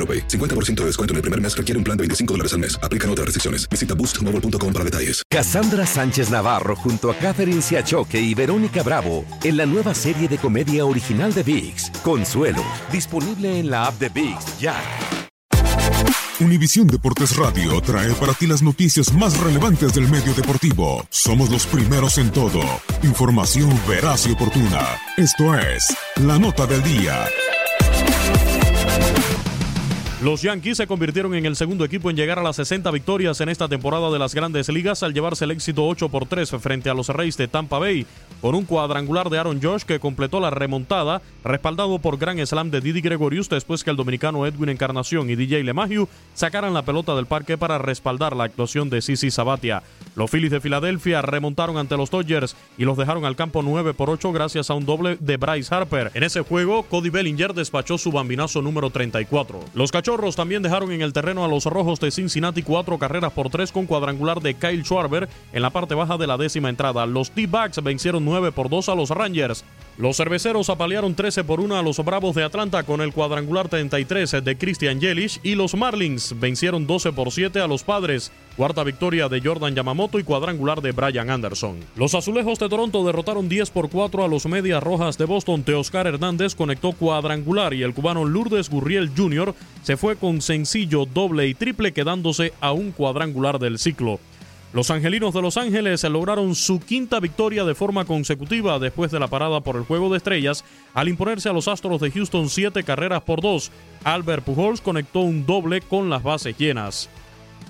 AroPay. 50% de descuento en el primer mes requiere un plan de 25 dólares al mes. Aplican otras restricciones. Visita boostmobile.com para detalles. Cassandra Sánchez Navarro junto a Catherine Siachoque y Verónica Bravo en la nueva serie de comedia original de VIX, Consuelo, disponible en la app de VIX ya. Univisión Deportes Radio trae para ti las noticias más relevantes del medio deportivo. Somos los primeros en todo. Información veraz y oportuna. Esto es La Nota del Día. Los Yankees se convirtieron en el segundo equipo en llegar a las 60 victorias en esta temporada de las grandes ligas al llevarse el éxito 8 por 3 frente a los Reyes de Tampa Bay, con un cuadrangular de Aaron Josh que completó la remontada, respaldado por gran slam de Didi Gregorius después que el dominicano Edwin Encarnación y DJ LeMahieu sacaran la pelota del parque para respaldar la actuación de Sisi Sabatia. Los Phillies de Filadelfia remontaron ante los Dodgers y los dejaron al campo 9 por 8 gracias a un doble de Bryce Harper. En ese juego, Cody Bellinger despachó su bambinazo número 34. Los Cachorros también dejaron en el terreno a los Rojos de Cincinnati cuatro carreras por tres con cuadrangular de Kyle Schwarber en la parte baja de la décima entrada. Los T-Backs vencieron 9 por 2 a los Rangers. Los cerveceros apalearon 13 por 1 a los Bravos de Atlanta con el cuadrangular 33 de Christian Yelich y los Marlins vencieron 12 por 7 a los Padres. Cuarta victoria de Jordan Yamamoto y cuadrangular de Brian Anderson. Los Azulejos de Toronto derrotaron 10 por 4 a los Medias Rojas de Boston. Teoscar Hernández conectó cuadrangular y el cubano Lourdes Gurriel Jr. se fue con sencillo, doble y triple quedándose a un cuadrangular del ciclo. Los Angelinos de Los Ángeles lograron su quinta victoria de forma consecutiva después de la parada por el Juego de Estrellas al imponerse a los Astros de Houston siete carreras por dos. Albert Pujols conectó un doble con las bases llenas.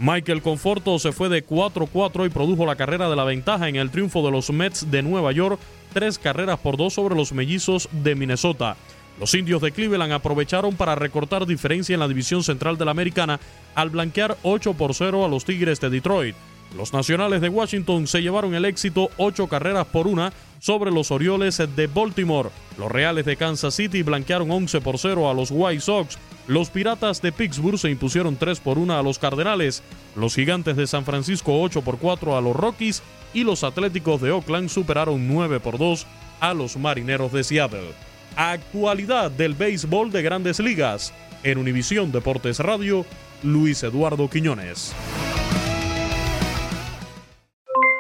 Michael Conforto se fue de 4-4 y produjo la carrera de la ventaja en el triunfo de los Mets de Nueva York, tres carreras por dos sobre los mellizos de Minnesota. Los indios de Cleveland aprovecharon para recortar diferencia en la división central de la americana al blanquear 8 por 0 a los Tigres de Detroit. Los Nacionales de Washington se llevaron el éxito ocho carreras por una sobre los Orioles de Baltimore. Los Reales de Kansas City blanquearon 11 por 0 a los White Sox. Los Piratas de Pittsburgh se impusieron 3 por 1 a los Cardenales. Los Gigantes de San Francisco 8 por 4 a los Rockies. Y los Atléticos de Oakland superaron 9 por 2 a los Marineros de Seattle. Actualidad del béisbol de grandes ligas. En Univisión Deportes Radio, Luis Eduardo Quiñones.